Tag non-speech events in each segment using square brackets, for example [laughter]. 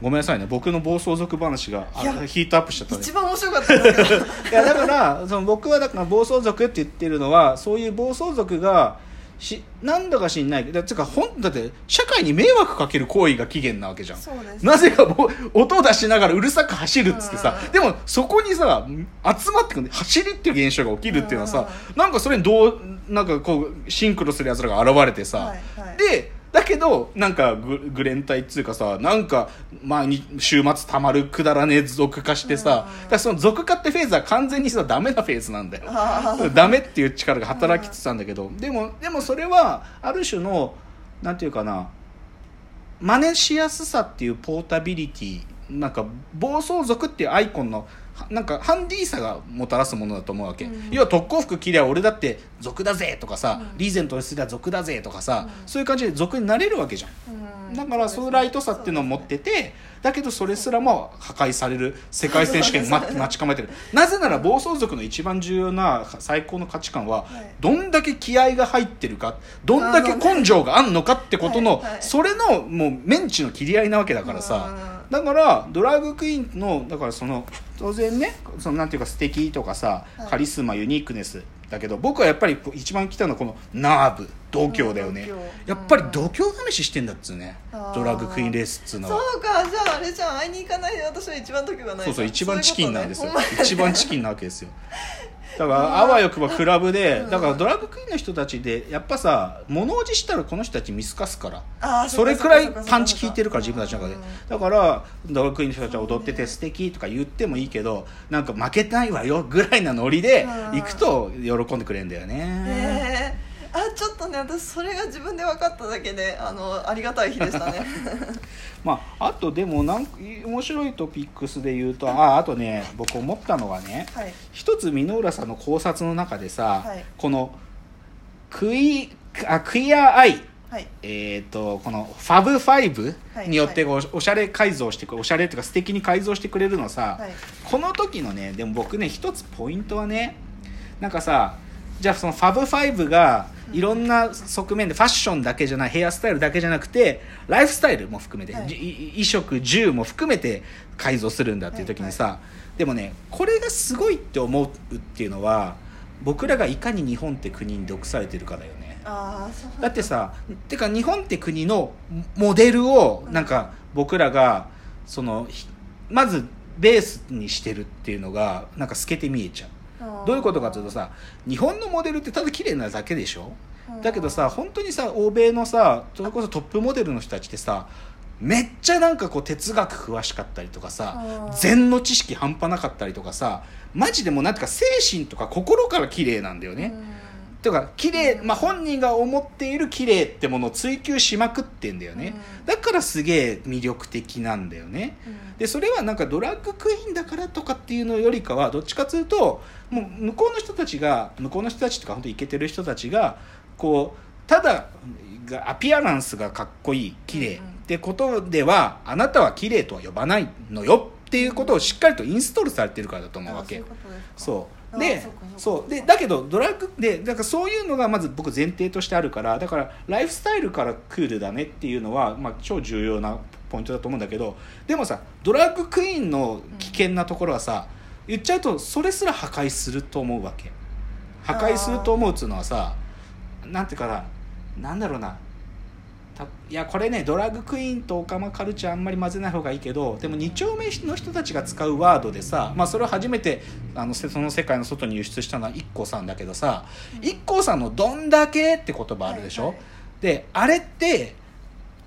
ごめんなさいね。僕の暴走族話がヒートアップしちゃったね。一番面白かった。んですけどいやだからその僕はだから暴走族って言ってるのはそういう暴走族がしなんだか知んない。けどだってかほんだって社会に迷惑かける行為が起源なわけじゃん。なぜかぼ音を出しながらうるさく走るっつってさ。うん。でもそこにさ集まってくる走りっていう現象が起きるっていうのはさなんかそれにどうなんかこうシンクロするやつらが現れてさ、はいはい。でだけどなんかググレン隊っつうかさなんか毎日週末たまるくだらねえ族化してさ、うん。だからその族化ってフェーズは完全にさダメなフェーズなんだよ。ダメっていう力が働きつつあるんだけどでもでもそれはある種のなんていうかな真似しやすさっていうポータビリティなんか暴走族っていうアイコンのはなんかハンディーさがもたらすものだと思うわけ、うん。要は特攻服着りゃ俺だって族だぜとかさ、うん。リーゼントにすりゃ族だぜとかさ、うん。そういう感じで族になれるわけじゃん。うん。だからそういうライトさっていうのを持っててだけどそれすらも破壊される世界選手権ま待ち構えてる。なぜなら暴走族の一番重要な最高の価値観ははい。どんだけ気合が入ってるかどんだけ根性があんのかってことのはいはい。それのもうメンチの切り合いなわけだからさ。うんだからドラッグクイーンのだからその当然ねそのなんていうか素敵とかさはいカリスマユニークネス。だけど僕はやっぱり一番来たのはこのナーブ。度胸だよね。やっぱり度胸試ししてんだっつうね。ドラッグクイーンレースっつうの。はそうか。じゃああれじゃん会いに行かないで私は一番時がないそうそう一番チキンなんですよ。ね。一番チキンなわけですよだからあわよくばクラブでうん。だからドラッグクイーンの人たちでやっぱさ物おじしたらこの人たち見透かすから。それくらいパンチ効いてるから自分たちの中で。うん。だからドラッグクイーンの人たちは踊ってて素敵とか言ってもいいけどなんか負けないわよぐらいなノリでうん。行くと喜んでくれるんだよねあちょっとね私それが自分で分かっただけであのありがたい日でしたね。[laughs] まああとでもなんか面白いトピックスで言うとああとね僕思ったのはねはい。一つ箕浦さんの考察の中でさ、はい。このクイあ Queer Eye はい。えー、とこの Fab Five はい。によっておおしゃれ改造してくおしゃれっていうか素敵に改造してくれるのさ、はい。この時のねでも僕ね一つポイントはねなんかさじゃあその Fab Five がいろんな側面でファッションだけじゃないヘアスタイルだけじゃなくてライフスタイルも含めて、はい。衣食住も含めて改造するんだっていう時にさ、でもねこれがすごいって思うっていうのは僕らがいかに日本って国に毒されてるかだよね。だ。ってさてか日本って国のモデルをなんか僕らがそのひまずベースにしてるっていうのがなんか透けて見えちゃうどういうことかというとさ日本のモデルってただ綺麗なだけでしょ？だけどさ本当にさ欧米のさそれこそトップモデルの人たちってさめっちゃなんかこう哲学詳しかったりとかさ禅の知識半端なかったりとかさマジでもうなんていうか精神とか心から綺麗なんだよね、とか綺麗まあ本人が思っている綺麗ってものを追求しまくってんだよね、うん。だからすげえ魅力的なんだよね、でそれはなんかドラッグクイーンだからとかっていうのよりかはどっちかというともう向こうの人たちが向こうの人たちとか本当イケてる人たちがこうただがアピアランスがかっこいい綺麗うんうん。ってことではあなたは綺麗とは呼ばないのよっていうことをしっかりとインストールされてるからだと思うわけ。そうあでそうでだけどドラッグでだからそういうのがまず僕前提としてあるからだからライフスタイルからクールだねっていうのは、まあ、超重要なポイントだと思うんだけどでもさドラッグクイーンの危険なところはさ、言っちゃうとそれすら破壊すると思うわけ。破壊すると思うっつうのはさなんていうかななんだろうな。たいやこれねドラッグクイーンとオカマカルチャーあんまり混ぜない方がいいけどでも2丁目の人たちが使うワードでさ、まあ、それを初めてあのせその世界の外に輸出したのは IKKO さんだけどさ IKKO さんの「どんだけ」って言葉あるでしょ、はいはいであれって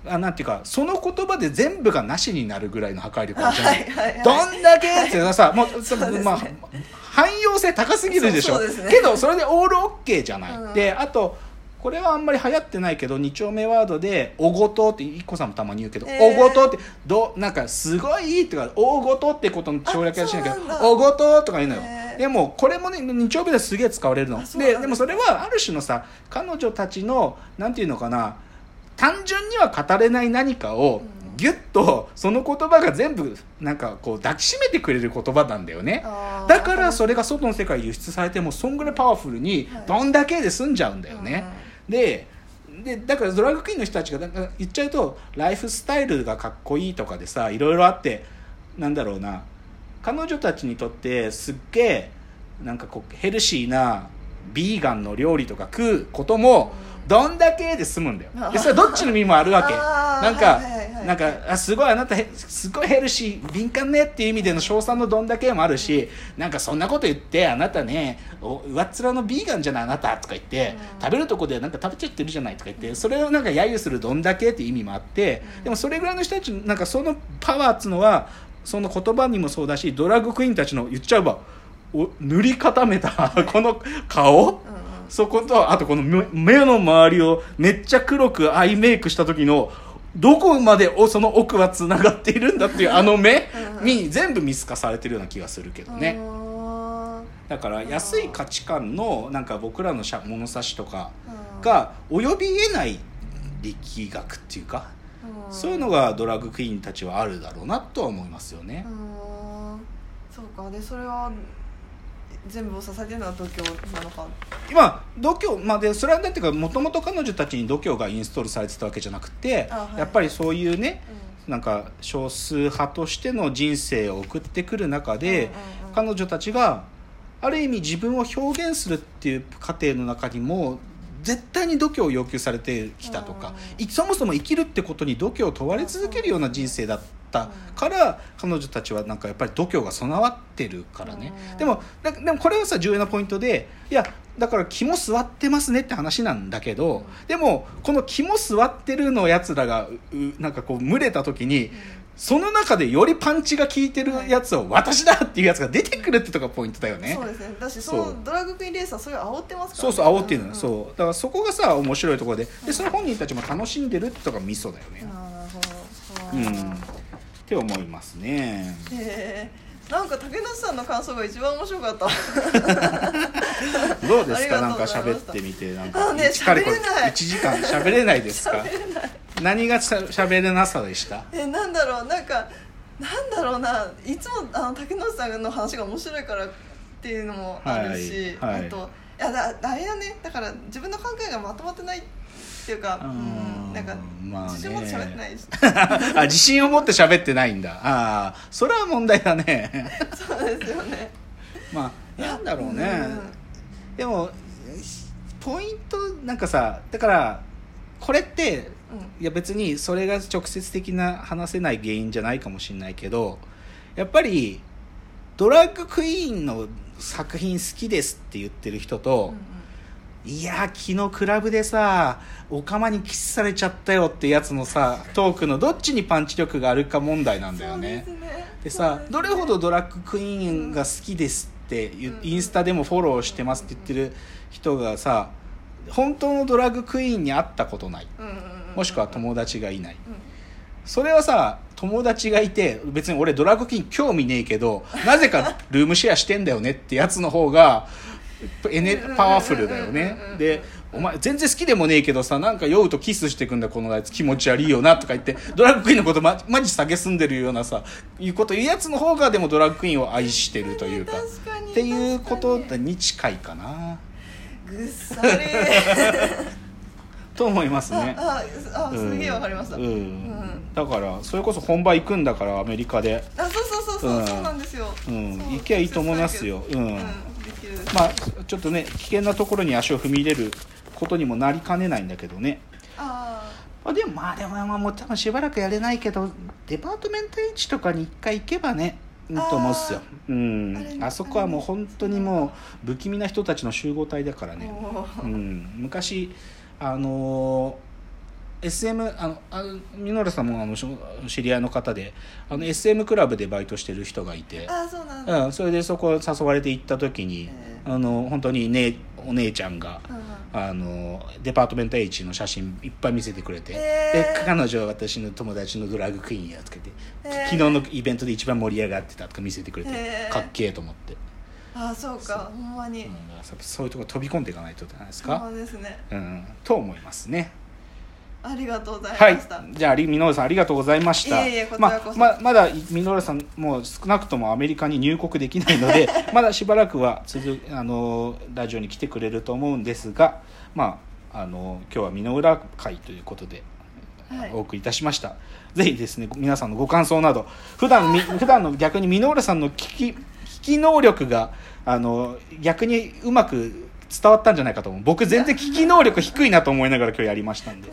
あなんていうかその言葉で全部がなしになるぐらいの破壊力あるじゃない、はいはいはい。どんだけっていうのはさ、もう、[laughs] そうね。まあ、汎用性高すぎるでしょ？ね。けどそれでオールオッケーじゃない、うん。であとこれはあんまり流行ってないけど二丁目ワードで「おごと」って一個さんもたまに言うけど「えー。おごと」ってどなんかすごいいいってか「おごと」ってことの省略はしないん「だ。おごと」とか言うのよ、えー。でもこれもね二丁目ですげえ使われるの。ででもそれはある種のさ彼女たちのなんていうのかな単純には語れない何かをうん。ギュッとその言葉が全部なんかこう抱きしめてくれる言葉なんだよね。だからそれが外の世界に輸出されてもそんぐらいパワフルにはい。どんだけで済んじゃうんだよね、ででだからドラッグクイーンの人たちがなんか言っちゃうとライフスタイルがかっこいいとかでさいろいろあってなんだろうな。彼女たちにとってすっげえなんかこうヘルシーなビーガンの料理とか食うこともどんだけで済むんだよ。でそれどっちの意味もあるわけ。[laughs] なんかなんかあすごいあなたへすごいヘルシー敏感ねっていう意味での称賛のどんだけもあるしなんかそんなこと言ってあなたねお上っ面のビーガンじゃないあなたとか言ってうん。食べるとこでなんか食べちゃってるじゃないとか言ってそれをなんか揶揄するどんだけっていう意味もあってうん。でもそれぐらいの人たちなんかそのパワーっつうのはその言葉にもそうだしドラッグクイーンたちの言っちゃえばお塗り固めたこの顔？そことあとこの目目の周りをめっちゃ黒くアイメイクした時のどこまでおその奥はつながっているんだっていうあの目うん。に全部見透かされてるような気がするけどね。あだから安い価値観のなんか僕らの物差しとかーが及びえない力学っていうかうん。そういうのがドラッグクイーンたちはあるだろうなとは思いますよね。う。ん。そうか。でそれは全部を支えてるのは度胸なのか。今度胸まあでそれはだっていうかもともと彼女たちに度胸がインストールされてたわけじゃなくて、あはい。やっぱりそういうねうなんか少数派としての人生を送ってくる中で、うんうんうん。彼女たちがある意味自分を表現するっていう過程の中にも絶対に度胸を要求されてきたとか、そもそも生きるってことに度胸を問われ続けるような人生だったから、彼女たちはなんかやっぱり度胸が備わってるからね、うん。でもだでもこれはさ重要なポイントでいやだから肝据わってますねって話なんだけど、でもこの肝据わってるのやつらがうなんかこう群れた時に、その中でよりパンチが効いてるやつを私だっていうやつが出てくるってとこがポイントだよね。そうですね。だしそのドラッグクイーンレースはそれを煽ってますからそうそう煽ってるの。よ、ん。んそう。だからそこがさ面白いところで。でその本人たちも楽しんでるってとこがミソだよね、なるほど。うんって思いますね。へえ。なんか竹内さんの感想が一番面白かった。どうですか？あなんか喋ってみて。なんあかのね喋れない。1時間喋れないですか？喋れない何がしゃ喋れなさでした？えなんだろうなんかなんだろうないつもあの竹内さんの話が面白いからっていうのもあるし、はいはい。あといやだあれだねだから自分の考えがまとまってないっていうかううんんなんかまあね。自信持って喋ってないし。[laughs] あ自信を持って喋ってないんだ。ああそれは問題だね。[laughs] そうですよね。まあなんだろうね、うん。でもポイントなんかさだからこれっていや別にそれが直接的な話せない原因じゃないかもしれないけどやっぱりドラッグクイーンの作品好きですって言ってる人と、いや昨日クラブでさおかまにキスされちゃったよってやつのさトークのどっちにパンチ力があるか問題なんだよね。ですね。でそうですね。さどれほどドラッグクイーンが好きですって言ううん。インスタでもフォローしてますって言ってる人がさ本当のドラッグクイーンに会ったことない。もしくは友達がいない。うん。それはさ友達がいて別に俺ドラッグクイーン興味ねえけど [laughs] なぜかルームシェアしてんだよねってやつの方がエネパワフルだよね。でお前全然好きでもねえけどさなんか酔うとキスしてくんだこのあいつ。気持ち悪いよなとか言ってドラッグクイーンのことまマジ蔑んでるようなさいうこと言うやつの方がでもドラッグクイーンを愛してるというか。[laughs] っていうことに近いかなぐっさり。[laughs] と思いますね。あああすげえわかりました、うん。うん。だからそれこそ本場行くんだからアメリカで。あそうそうそうそう、うん。そうなんですよ、うん。行けばいいと思いますよ。うん。できる。まあちょっとね危険なところに足を踏み入れることにもなりかねないんだけどね。あまあでもまあでもまあもう多分しばらくやれないけどデパートメント H とかに一回行けばねと思うっすよ。うん。あそこはもう本当にもう不気味な人たちの集合体だからあ、ね。もううん。昔あのー SM あのあのミノルさんもあのし知り合いの方であの SM クラブでバイトしてる人がいて。あそうなんだ、うん、それでそこ誘われて行った時に、えあの本当に、ね、お姉ちゃんが、うん。あのデパートメント H の写真いっぱい見せてくれて、えー。で彼女は私の友達のドラッグクイーンやつけて、えー。昨日のイベントで一番盛り上がってたとか見せてくれて、えー。かっけえと思って、あそうかほんまに、うん、そういうとこ飛び込んでいかないとじゃないですか、ほんまですね。うん、と思いますね。ありがとうございまはい。した、、じゃあ、りみのるさん、ありがとうございました。いえいえこちまらこそ。ままだ、みのるさん、もう少なくともアメリカに入国できないので、[laughs] まだしばらくは続あのラジオに来てくれると思うんですが、まあ、あの今日は美濃浦会ということではい。お送りいたしました、ぜひですね皆さんのご感想など普段み [laughs] 普段の逆に箕浦さんの聞き聞き能力があの逆にうまく伝わったんじゃないかと思う。僕全然聞き能力低いなと思いながら今日やりましたんで。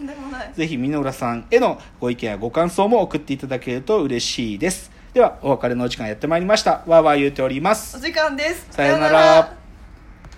ぜひ箕浦さんへのご意見やご感想も送ってい。ただけると嬉しいですではお別れのお時間やってまいりましたわーわー言うておりますお時間ですさようなら